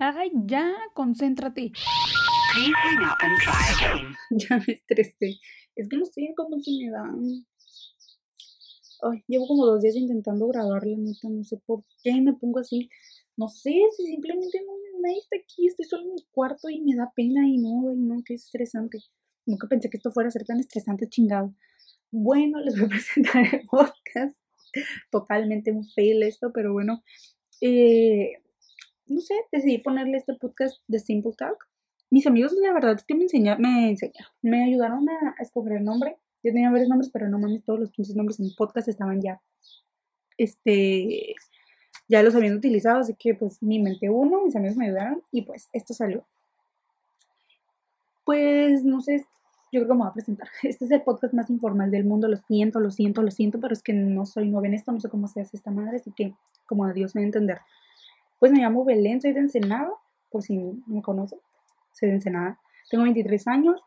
Ay, ya, concéntrate. Ya me estresé. Es que no estoy me da. Ay, llevo como dos días intentando grabar, la neta, no sé por qué me pongo así. No sé, si simplemente no, nadie está aquí, estoy solo en mi cuarto y me da pena y no, y no, qué estresante. Nunca pensé que esto fuera a ser tan estresante, chingado. Bueno, les voy a presentar el podcast. Totalmente un fail esto, pero bueno. Eh, no sé, decidí ponerle este podcast de Simple Talk. Mis amigos, la verdad es que me enseñaron, me enseñaron, me ayudaron a, escoger el nombre. Yo tenía varios nombres, pero no mames, todos los 15 nombres en el podcast estaban ya, este, ya los habían utilizado, así que pues me inventé uno, mis amigos me ayudaron y pues esto salió. Pues no sé, yo creo que me voy a presentar. Este es el podcast más informal del mundo, lo siento, lo siento, lo siento, pero es que no soy nueva en esto, no sé cómo se hace esta madre, así que como a Dios me va a entender. Pues me llamo Belén, soy de Ensenada, por si me conocen, soy de Ensenada. Tengo 23 años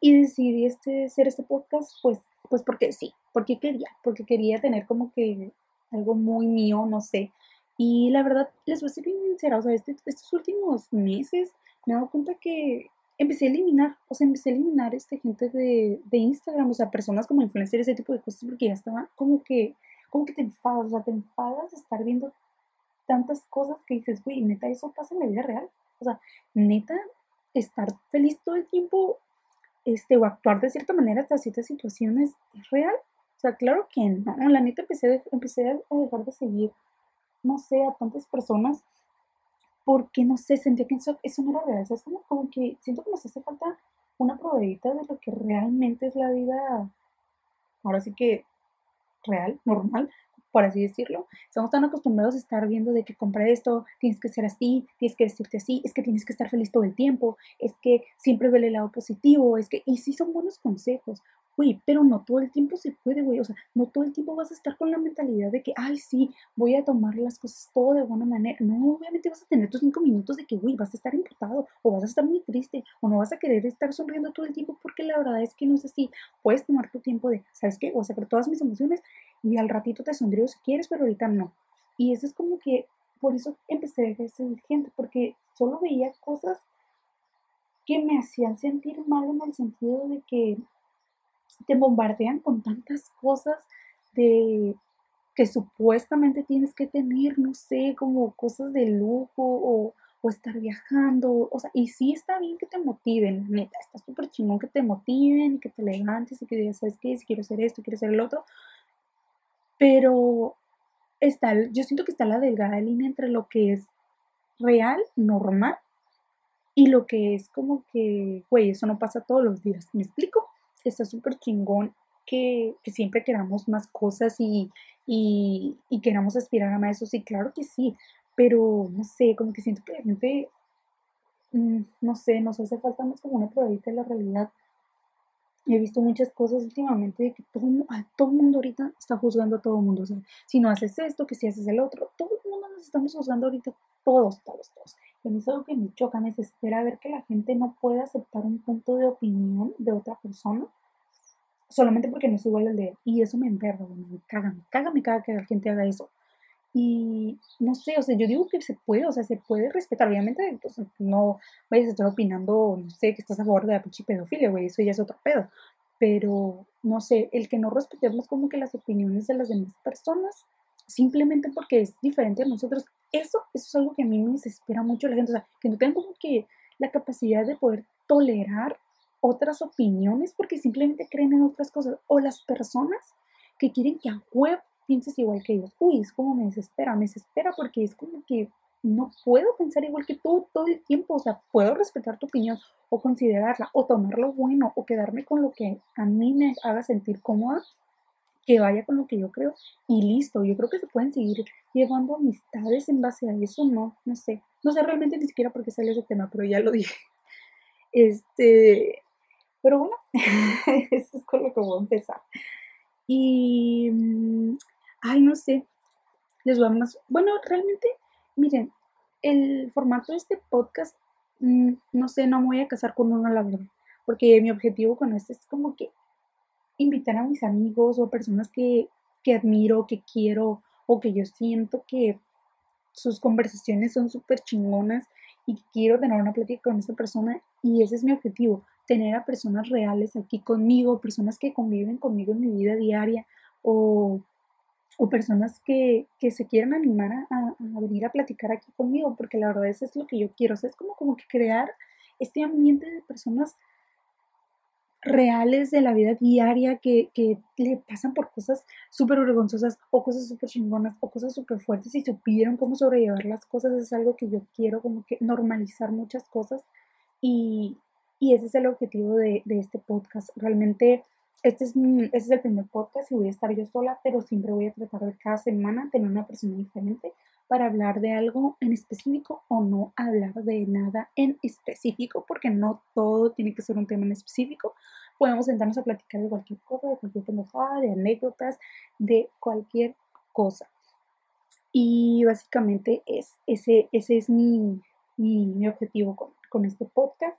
y decidí este, hacer este podcast, pues, pues porque sí, porque quería, porque quería tener como que algo muy mío, no sé. Y la verdad, les voy a ser bien sincera, o sea, este, estos últimos meses me he dado cuenta que empecé a eliminar, o sea, empecé a eliminar este gente de, de Instagram, o sea, personas como influencers, ese tipo de cosas, porque ya estaba como que, como que te enfadas, o sea, te enfadas de estar viendo tantas cosas que dices, güey, neta, eso pasa en la vida real. O sea, neta, estar feliz todo el tiempo, este, o actuar de cierta manera hasta ciertas situaciones, ¿es real? O sea, claro que no. La neta empecé, empecé a dejar de seguir, no sé, a tantas personas porque, no sé, sentía que eso, eso no era real. O sea, es como, como que siento que nos hace falta una probadita de lo que realmente es la vida, ahora sí que real, normal, por así decirlo. Estamos tan acostumbrados a estar viendo de que compra esto, tienes que ser así, tienes que vestirte así, es que tienes que estar feliz todo el tiempo, es que siempre ve el lado positivo, es que, y sí son buenos consejos, Güey, pero no todo el tiempo se puede, güey. O sea, no todo el tiempo vas a estar con la mentalidad de que, ay, sí, voy a tomar las cosas todo de buena manera. No, obviamente vas a tener tus cinco minutos de que, güey, vas a estar imputado o vas a estar muy triste o no vas a querer estar sonriendo todo el tiempo porque la verdad es que no es así. Puedes tomar tu tiempo de, ¿sabes qué? O sea, sacar todas mis emociones y al ratito te sonrío si quieres, pero ahorita no. Y eso es como que, por eso empecé a de gente, porque solo veía cosas que me hacían sentir mal en el sentido de que te bombardean con tantas cosas de que supuestamente tienes que tener, no sé, como cosas de lujo o, estar viajando, o sea, y sí está bien que te motiven, neta, está súper chingón que te motiven y que te levantes y que digas, ¿sabes qué? Si quiero hacer esto, quiero hacer el otro, pero está, yo siento que está la delgada línea entre lo que es real, normal, y lo que es como que, güey, eso no pasa todos los días, ¿me explico? Está súper chingón que, siempre queramos más cosas y, y, queramos aspirar a más eso, sí, claro que sí, pero no sé, como que siento que la gente, mm, no sé, nos hace falta más como una probadita de la realidad. He visto muchas cosas últimamente de que todo, todo el mundo ahorita está juzgando a todo el mundo. O sea, si no haces esto, que si haces el otro, todo el mundo nos estamos juzgando ahorita, todos, todos, todos. Y a mí es algo que me choca, me desespera ver que la gente no puede aceptar un punto de opinión de otra persona solamente porque no es igual al de él. Y eso me enverga, me caga, me caga, me caga que la gente haga eso. Y no sé, o sea, yo digo que se puede, o sea, se puede respetar. Obviamente, pues, no vayas a estar opinando, no sé, que estás a favor de la pinche pedofilia, güey, eso ya es otro pedo. Pero, no sé, el que no respetemos como que las opiniones de las demás personas, simplemente porque es diferente a nosotros, eso, eso es algo que a mí me desespera mucho la gente, o sea, que no tengan como que la capacidad de poder tolerar otras opiniones porque simplemente creen en otras cosas. O las personas que quieren que a web pienses igual que ellos. Uy, es como me desespera, me desespera porque es como que no puedo pensar igual que tú todo el tiempo. O sea, puedo respetar tu opinión o considerarla o tomarlo bueno o quedarme con lo que a mí me haga sentir cómoda, que vaya con lo que yo creo y listo. Yo creo que se pueden seguir llevando amistades en base a eso, no, no sé. No sé realmente ni siquiera por qué sale ese tema, pero ya lo dije. Este, pero bueno, eso es con lo que voy a empezar. Y, mm, ay, no sé, les voy a más. Bueno, realmente, miren, el formato de este podcast, mm, no sé, no me voy a casar con uno, la verdad. Porque mi objetivo con este es como que invitar a mis amigos o personas que, que admiro, que quiero o que yo siento que sus conversaciones son súper chingonas y quiero tener una plática con esa persona y ese es mi objetivo, tener a personas reales aquí conmigo, personas que conviven conmigo en mi vida diaria o, o personas que, que, se quieran animar a, a, venir a platicar aquí conmigo, porque la verdad eso es lo que yo quiero, o sea, es como, como que crear este ambiente de personas reales de la vida diaria que, que le pasan por cosas súper vergonzosas o cosas súper chingonas o cosas súper fuertes y supieron cómo sobrellevar las cosas. Es algo que yo quiero como que normalizar muchas cosas y, y ese es el objetivo de, de, este podcast. Realmente este es, mi, este es el primer podcast y voy a estar yo sola, pero siempre voy a tratar de cada semana tener una persona diferente para hablar de algo en específico o no hablar de nada en específico, porque no todo tiene que ser un tema en específico. Podemos sentarnos a platicar de cualquier cosa, de cualquier pendejada, de anécdotas, de cualquier cosa. Y básicamente es, ese, ese es mi, mi, mi objetivo con, con este podcast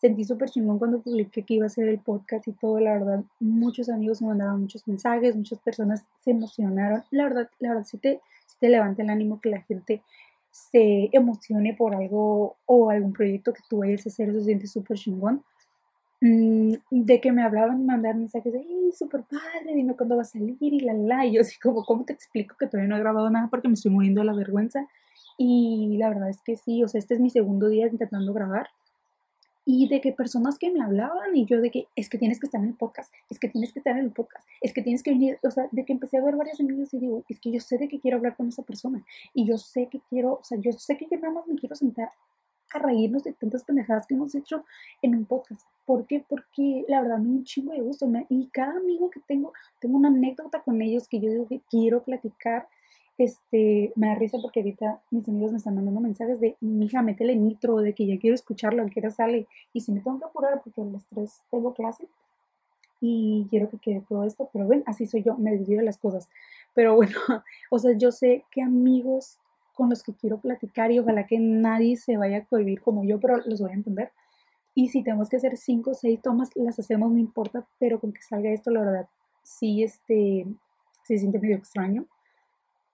sentí súper chingón cuando publiqué que iba a ser el podcast y todo, la verdad, muchos amigos me mandaban muchos mensajes, muchas personas se emocionaron, la verdad, la verdad, sí te, te levanta el ánimo que la gente se emocione por algo o algún proyecto que tú vayas a hacer, se siente súper chingón. Mm, de que me hablaban y mandaban mensajes de, ¡ay, súper padre! Dime cuándo va a salir y la la. Y yo así como, ¿cómo te explico que todavía no he grabado nada porque me estoy muriendo de la vergüenza? Y la verdad es que sí, o sea, este es mi segundo día intentando grabar y de que personas que me hablaban y yo de que es que tienes que estar en el podcast, es que tienes que estar en el podcast, es que tienes que venir, o sea, de que empecé a ver varios amigos y digo, es que yo sé de que quiero hablar con esa persona y yo sé que quiero, o sea, yo sé que yo nada más me quiero sentar a reírnos de tantas pendejadas que hemos hecho en un podcast. ¿Por qué? Porque la verdad me da un chingo de gusto y cada amigo que tengo, tengo una anécdota con ellos que yo digo que quiero platicar este, me da risa porque ahorita mis amigos me están mandando mensajes de, mija, métele nitro, de que ya quiero escucharlo, que qué sale. Y si me tengo que apurar porque a las 3 tengo clase y quiero que quede todo esto, pero ven, así soy yo, me desvío de las cosas. Pero bueno, o sea, yo sé que amigos con los que quiero platicar y ojalá que nadie se vaya a cohibir como yo, pero los voy a entender. Y si tenemos que hacer 5 o 6 tomas, las hacemos, no importa, pero con que salga esto, la verdad, sí, este, se siente medio extraño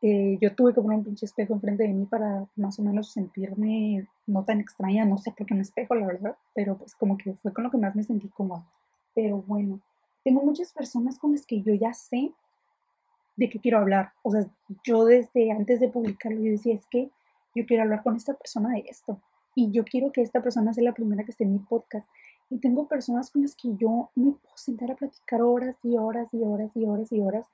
eh, yo tuve que poner un pinche espejo enfrente de mí para más o menos sentirme no tan extraña, no sé por qué un espejo, la verdad, pero pues como que fue con lo que más me sentí cómoda. Pero bueno, tengo muchas personas con las que yo ya sé de qué quiero hablar. O sea, yo desde antes de publicarlo, yo decía, es que yo quiero hablar con esta persona de esto. Y yo quiero que esta persona sea la primera que esté en mi podcast. Y tengo personas con las que yo me puedo sentar a platicar horas y horas y horas y horas y horas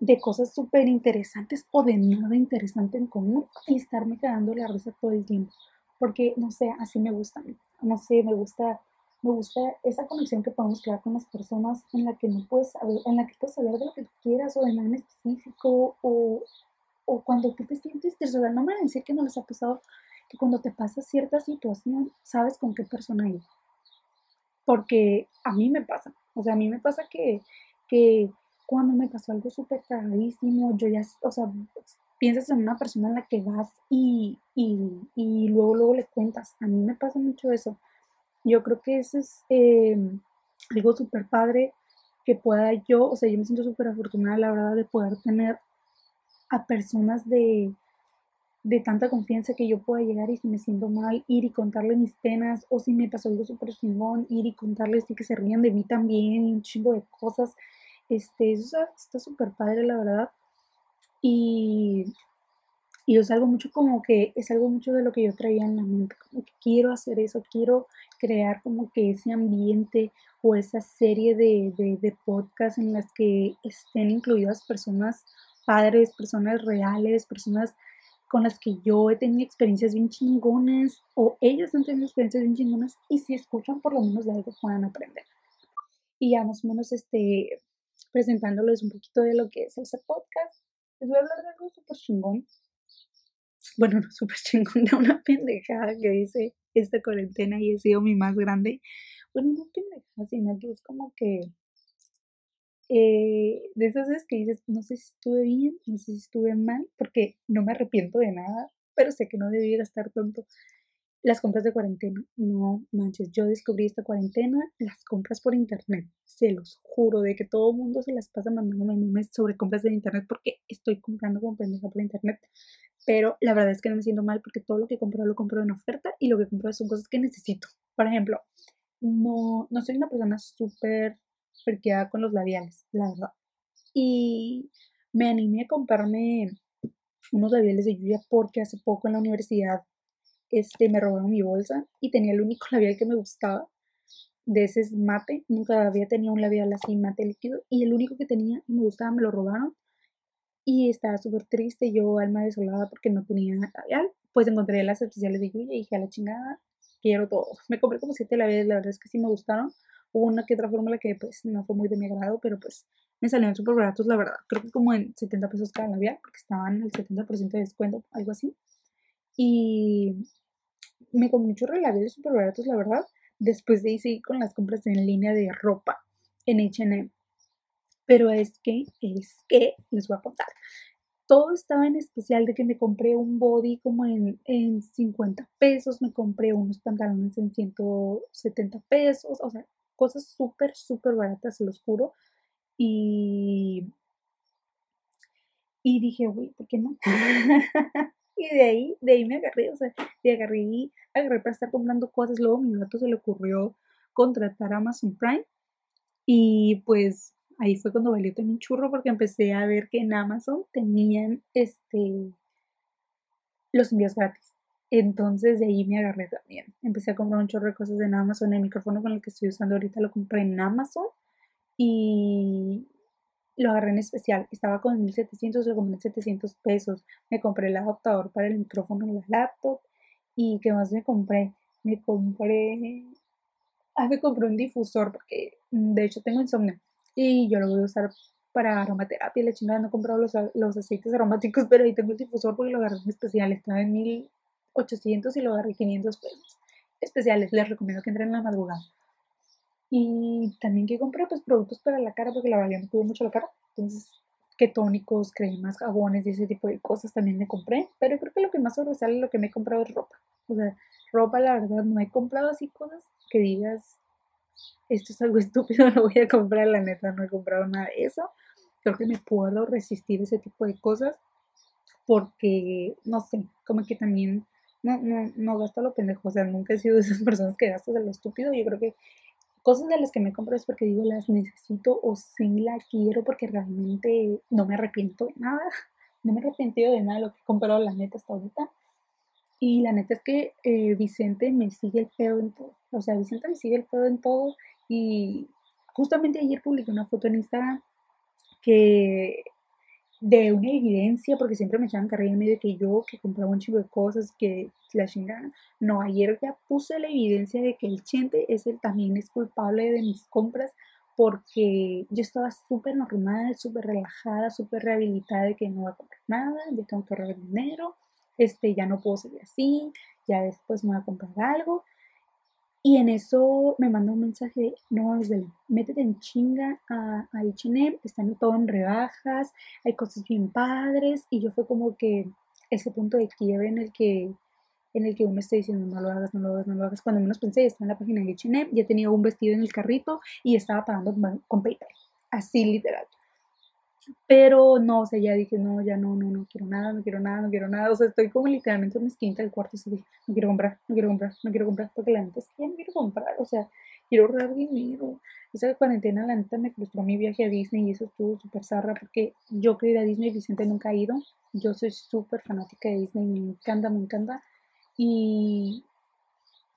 de cosas súper interesantes o de nada interesante en común y estarme quedando la risa todo el tiempo. Porque, no sé, así me gusta. No sé, me gusta, me gusta esa conexión que podemos crear con las personas en la que no puedes saber, en la que puedes hablar de lo que quieras o de nada en específico o, o cuando tú te sientes estresada. No me van a decir que no les ha pasado que cuando te pasa cierta situación, sabes con qué persona ir. Porque a mí me pasa. O sea, a mí me pasa que, que cuando me pasó algo súper cagadísimo, yo ya, o sea, piensas en una persona en la que vas y, y, y luego, luego le cuentas. A mí me pasa mucho eso. Yo creo que eso es em, algo súper padre que pueda yo, o sea, yo me siento súper afortunada, la verdad, de poder tener a personas de, de tanta confianza que yo pueda llegar y si me siento mal, ir y contarle mis penas, o si me pasó algo súper chingón, ir y contarles y que se rían de mí también, un chingo de cosas. Este, eso está súper padre, la verdad. Y, y es algo mucho como que, es algo mucho de lo que yo traía en la mente, como que quiero hacer eso, quiero crear como que ese ambiente o esa serie de, de, de podcasts en las que estén incluidas personas padres, personas reales, personas con las que yo he tenido experiencias bien chingonas o ellas han tenido experiencias bien chingonas y si escuchan por lo menos de algo puedan aprender. Y ya más o menos este, presentándoles un poquito de lo que es ese podcast. Les voy a hablar de algo súper chingón. Bueno, no súper chingón, de una pendejada que dice esta cuarentena y he sido mi más grande. Bueno, no pendejada, sino que es como que eh, de esas veces que dices, no sé si estuve bien, no sé si estuve mal, porque no me arrepiento de nada, pero sé que no debí gastar tanto las compras de cuarentena. No manches, yo descubrí esta cuarentena, las compras por internet. Se los juro de que todo el mundo se las pasa mandándome memes sobre compras de internet porque estoy comprando con pendeja por internet. pero la verdad es que no me siento mal porque todo lo que compro lo compro en oferta y lo que compro son cosas que necesito. Por ejemplo, no, no soy una persona súper friqueada con los labiales, la verdad. Y me animé a comprarme unos labiales de lluvia porque hace poco en la universidad este, me robaron mi bolsa y tenía el único labial que me gustaba. De ese es mate. Nunca había tenido un labial así mate líquido. Y el único que tenía y me gustaba me lo robaron. Y estaba súper triste, yo alma desolada porque no tenía labial. Pues encontré las especiales de lluvia y dije a la chingada, quiero todo. Me compré como siete labiales, la verdad es que sí me gustaron. Hubo una que otra fórmula que pues no fue muy de mi agrado, pero pues me salieron súper baratos, la verdad. Creo que como en 70 pesos cada labial, porque estaban al 70% de descuento, algo así. Y me comí muchos labiales súper baratos, la verdad. Después de ahí seguí con las compras en línea de ropa en H&M. Pero es que, es que, les voy a contar. Todo estaba en especial de que me compré un body como en, en 50 pesos, me compré unos pantalones en 170 pesos, o sea, cosas súper, súper baratas, se los juro. Y, y dije, güey, ¿por qué no? y de ahí, de ahí me agarré, o sea, de agarré agarré para estar comprando cosas. Luego mi gato se le ocurrió contratar Amazon Prime. Y pues ahí fue cuando valió también churro porque empecé a ver que en Amazon tenían este los envíos gratis. Entonces de ahí me agarré también. Empecé a comprar un chorro de cosas en Amazon. El micrófono con el que estoy usando ahorita lo compré en Amazon. Y lo agarré en especial. Estaba con 1700, lo compré en 700 pesos. Me compré el adaptador para el micrófono en la laptop. ¿Y qué más me compré? Me compré. Ah, me compré un difusor porque mm, de hecho tengo insomnio. Y yo lo voy a usar para aromaterapia. La chingada no he comprado los, los aceites aromáticos, pero ahí tengo el difusor porque lo agarré en especial. Estaba en 1800 y lo agarré 500 pesos. Especiales, les recomiendo que entren en la madrugada. Y también que compré pues productos para la cara porque la verdad me cuido mucho la cara. Entonces, que tónicos, cremas, jabones y ese tipo de cosas también me compré. Pero creo que lo que más sobresale lo que me he comprado es ropa. O sea, ropa la verdad no he comprado así cosas que digas, esto es algo estúpido, no voy a comprar, la neta, no he comprado nada de eso. Creo que me puedo resistir ese tipo de cosas porque, no sé, como que también no, no, no gasto lo pendejo. O sea, nunca he sido de esas personas que gastan de lo estúpido. Yo creo que cosas de las que me compro es porque digo las necesito o sí la quiero porque realmente no me arrepiento de nada. No me he de nada de lo que he comprado, la neta, hasta ahorita. Y la neta es que eh, Vicente me sigue el pedo en todo. O sea, Vicente me sigue el pedo en todo. Y justamente ayer publiqué una foto en Instagram que de una evidencia, porque siempre me echaban carrera en medio de que yo, que compraba un chico de cosas, que la chingada. No, ayer ya puse la evidencia de que el Chente es el, también es culpable de mis compras, porque yo estaba súper normal, súper relajada, súper rehabilitada de que no voy a comprar nada, ya tengo que ahorrar dinero, este, ya no puedo seguir así, ya después me voy a comprar algo. Y en eso me mandó un mensaje de, no, métete en chinga a, a H&M, están todo en rebajas, hay cosas bien padres, y yo fue como que ese punto de quiebre en el que en el que uno está diciendo no lo hagas, no lo hagas, no lo hagas. Cuando menos pensé, estaba en la página de H&M, ya tenía un vestido en el carrito y estaba pagando con PayPal, así literal. Pero no, o sea, ya dije, no, ya no, no, no quiero nada, no quiero nada, no quiero nada. O sea, estoy como literalmente en una esquina del cuarto y dije, no quiero comprar, no quiero comprar, no quiero comprar, porque la neta es que ya no quiero comprar, o sea, quiero ahorrar dinero. Esa cuarentena, la neta, me frustró mi viaje a Disney y eso estuvo súper zarra porque yo quería ir a Disney, Vicente nunca ha ido. Yo soy súper fanática de Disney, me encanta, me encanta. Y,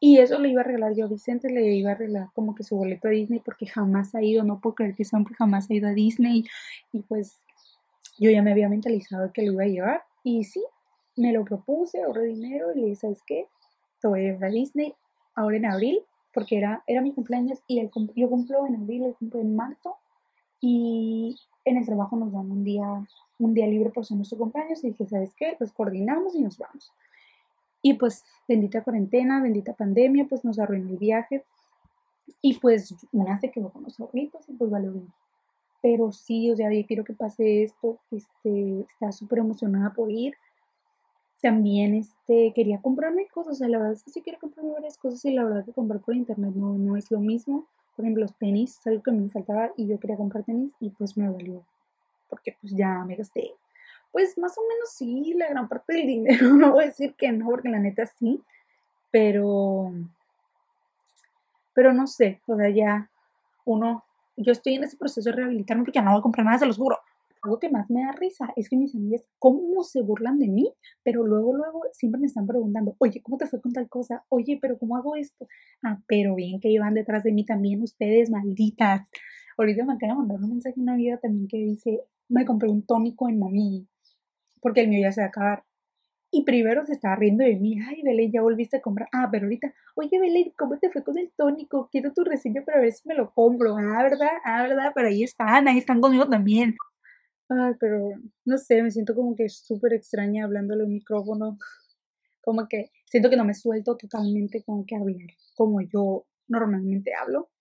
y eso le iba a regalar yo a Vicente, le iba a regalar como que su boleto a Disney porque jamás ha ido, no puedo creer que siempre jamás ha ido a Disney. Y pues yo ya me había mentalizado que lo iba a llevar. Y sí, me lo propuse, ahorré dinero y le dije, ¿sabes qué? Te voy a llevar a Disney ahora en abril, porque era, era mi cumpleaños y el, yo cumplo en abril, él cumplo en marzo. Y en el trabajo nos dan un día, un día libre por ser nuestro cumpleaños. Y dije, ¿sabes qué? Los coordinamos y nos vamos. Y pues bendita cuarentena, bendita pandemia, pues nos arruinó el viaje. Y pues una se quedó con los ahorritos y pues vale bien. Pero sí, o sea, yo quiero que pase esto. Este, está súper emocionada por ir. También este, quería comprarme cosas. O sea, la verdad es que sí quiero comprarme varias cosas y la verdad que comprar por internet no, no es lo mismo. Por ejemplo, los tenis, algo que me faltaba y yo quería comprar tenis y pues me valió. Porque pues ya me gasté Pues más o menos sí, la gran parte del dinero, no voy a decir que no, porque la neta sí, pero, pero no sé, o sea, ya uno, yo estoy en ese proceso de rehabilitarme porque ya no voy a comprar nada, se los juro. Algo que más me da risa es que mis amigas, ¿cómo se burlan de mí? Pero luego, luego siempre me están preguntando, oye, ¿cómo te fue con tal cosa? Oye, pero ¿cómo hago esto? Ah, pero bien que iban detrás de mí también ustedes, malditas. Ahorita me acaba de mandar un mensaje a una amiga también que dice, me compré un tónico en mami, porque el mío ya se va a acabar. Y primero se estaba riendo de mí, ay, Belén, ya volviste a comprar. Ah, pero ahorita, oye, Belén, ¿cómo te fue con el tónico? Quiero tu reseña para ver si me lo compro. Ah, ¿verdad? Ah, ¿verdad? Pero ahí están, ahí están conmigo también. Ay, pero no sé, me siento como que súper extraña hablándole un micrófono. Como que siento que no me suelto totalmente como que hablar como yo normalmente hablo.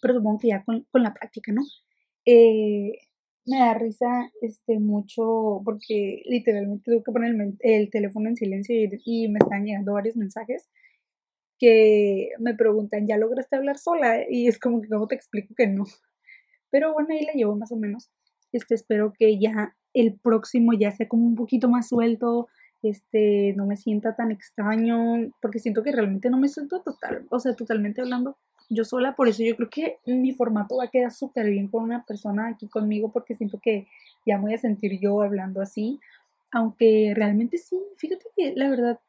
Pero supongo que ya con, con la práctica, ¿no? Eh, me da risa este mucho porque literalmente tuve que poner el, teléfono en silencio y, me están llegando varios mensajes que me preguntan, ¿ya lograste hablar sola? Y es como que, ¿cómo te explico que no? Pero bueno, ahí la llevo más o menos. Este, espero que ya el próximo ya sea como un poquito más suelto, este, no me sienta tan extraño, porque siento que realmente no me suelto total, o sea, totalmente hablando yo sola, por eso yo creo que mi formato va a quedar súper bien con una persona aquí conmigo porque siento que ya me voy a sentir yo hablando así, aunque realmente sí, fíjate que la verdad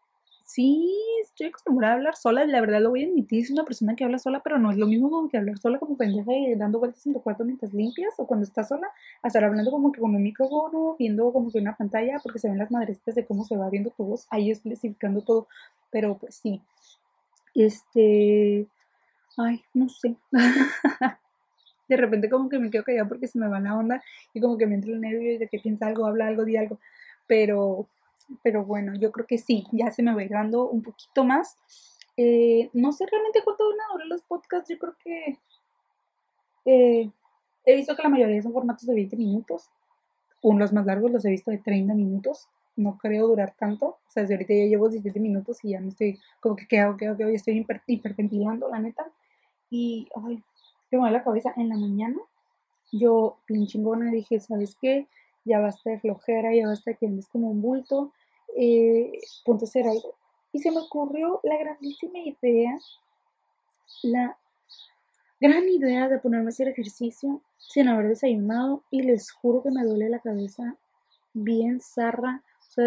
sí estoy acostumbrada a hablar sola, la verdad lo voy a admitir, es una persona que habla sola, pero no es lo mismo como que hablar sola como pendeja y dando vueltas en tu cuarto mientras limpias o cuando estás sola, a estar hablando como que con un micrófono, viendo como que una pantalla, porque se ven las madrecitas de cómo se va viendo tu ahí especificando todo, pero pues sí, este, ay, no sé. de repente como que me quedo callada porque se me va la onda y como que me entra el nervio de que piensa algo, habla algo, di algo. Pero, pero bueno, yo creo que sí, ya se me va dando un poquito más. Eh, no sé realmente cuánto van a durar los podcasts, yo creo que eh, he visto que la mayoría son formatos de 20 minutos. Unos más largos los he visto de 30 minutos. No creo durar tanto. O sea, desde ahorita ya llevo 17 minutos y ya me estoy como que quedo, quedo, quedo, y estoy hiper, hiperventilando, la neta. Y, ay, me mueve la cabeza. En la mañana, yo, bien chingona, dije, ¿sabes qué? Ya basta de flojera, ya basta de que andes como un bulto. Eh, ponte a hacer algo. Y se me ocurrió la grandísima idea, la gran idea de ponerme a hacer ejercicio sin haber desayunado y les juro que me duele la cabeza bien zarra. O sea,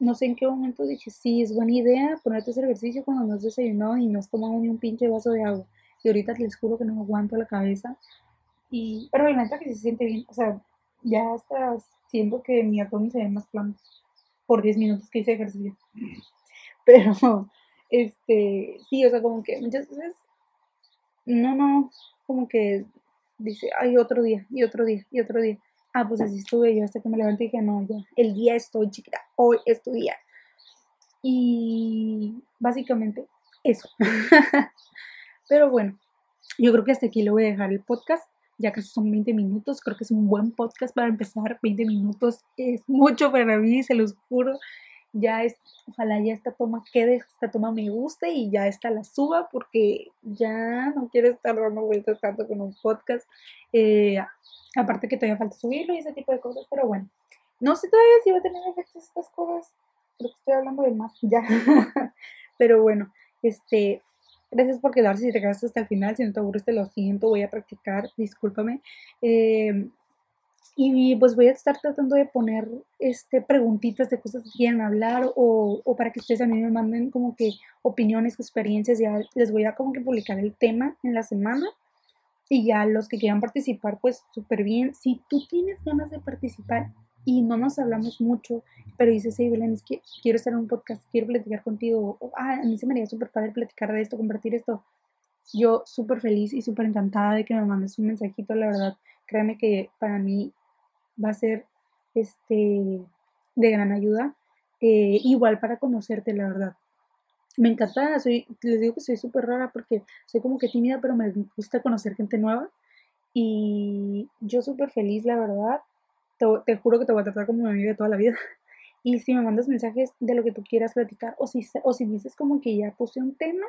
no sé en qué momento dije, sí, es buena idea ponerte a hacer ejercicio cuando no has desayunado y no has tomado ni un pinche vaso de agua. Y ahorita les juro que no aguanto la cabeza. Y, pero la neta que se siente bien. O sea, ya hasta siento que mi abdomen se ve más plano por 10 minutos que hice ejercicio. Pero, este, sí, o sea, como que muchas veces, no, no, como que dice, ay, otro día, y otro día, y otro día. Ah, pues así estuve yo hasta que me levanté y dije, no, ya, el día estoy chiquita, hoy es tu día. Y básicamente eso. Pero bueno, yo creo que hasta aquí le voy a dejar el podcast. Ya casi son 20 minutos. Creo que es un buen podcast para empezar. 20 minutos es mucho para mí, se los juro. Ya es, ojalá ya esta toma quede, esta toma me guste y ya esta la suba porque ya no quiero estar dando vueltas tanto con un podcast. Eh, aparte que todavía falta subirlo y ese tipo de cosas, pero bueno. No sé todavía si va a tener efectos estas cosas, porque estoy hablando de más ya. pero bueno, este, Gracias por quedarse si te hasta el final. Si no te aburres, te lo siento. Voy a practicar, discúlpame. Em, y pues voy a estar tratando de poner este, preguntitas de cosas que quieran hablar o, o, para que ustedes a mí me manden como que opiniones, experiencias. Ya les voy a como que publicar el tema en la semana. Y ya los que quieran participar, pues súper bien. Si tú tienes ganas de participar y no nos hablamos mucho, pero dices, hey Belén, es que quiero en un podcast, quiero platicar contigo, ah, a mí se me haría súper padre platicar de esto, compartir esto. Yo súper feliz y súper encantada de que me mandes un mensajito, la verdad, créeme que para mí va a ser este de gran ayuda, eh, igual para conocerte, la verdad. Me encanta, soy, les digo que soy súper rara porque soy como que tímida, pero me gusta conocer gente nueva. Y yo súper feliz, la verdad te, juro que te voy a tratar como mi amiga toda la vida. Y si me mandas mensajes de lo que tú quieras platicar, o si, o si dices como que ya puse un tema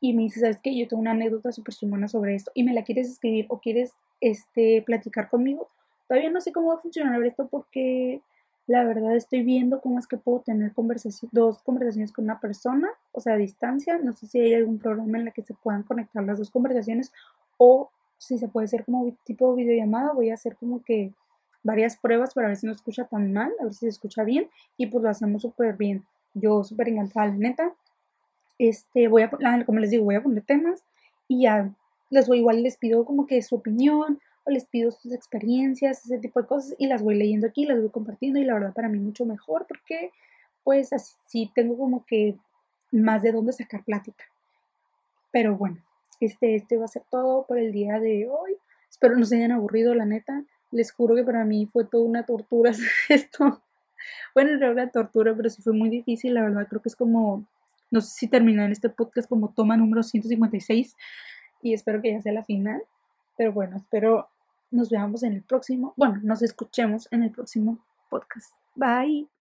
y me dices, ¿sabes qué? Yo tengo una anécdota súper chingona sobre esto y me la quieres escribir o quieres este, platicar conmigo, Todavía no sé cómo va a funcionar esto porque la verdad estoy viendo cómo es que puedo tener conversación, dos conversaciones con una persona, o sea, a distancia. No sé si hay algún programa en el que se puedan conectar las dos conversaciones o si se puede hacer como tipo videollamada. Voy a hacer como que varias pruebas para ver si no escucha tan mal, a ver si se escucha bien y pues lo hacemos súper bien. Yo súper encantada, la neta. Este, voy a, como les digo, voy a poner temas y ya les voy igual les pido como que su opinión o les pido sus experiencias, ese tipo de cosas y las voy leyendo aquí, las voy compartiendo y la verdad para mí mucho mejor porque pues así tengo como que más de dónde sacar plática. Pero bueno, este, este va a ser todo por el día de hoy. Espero no se hayan aburrido, la neta. Les juro que para mí fue toda una tortura esto. Bueno, en realidad tortura, pero sí fue muy difícil, la verdad. Creo que es como, no sé si terminar en este podcast como toma número 156 y espero que ya sea la final. Pero bueno, espero nos veamos en el próximo, bueno, nos escuchemos en el próximo podcast. Bye.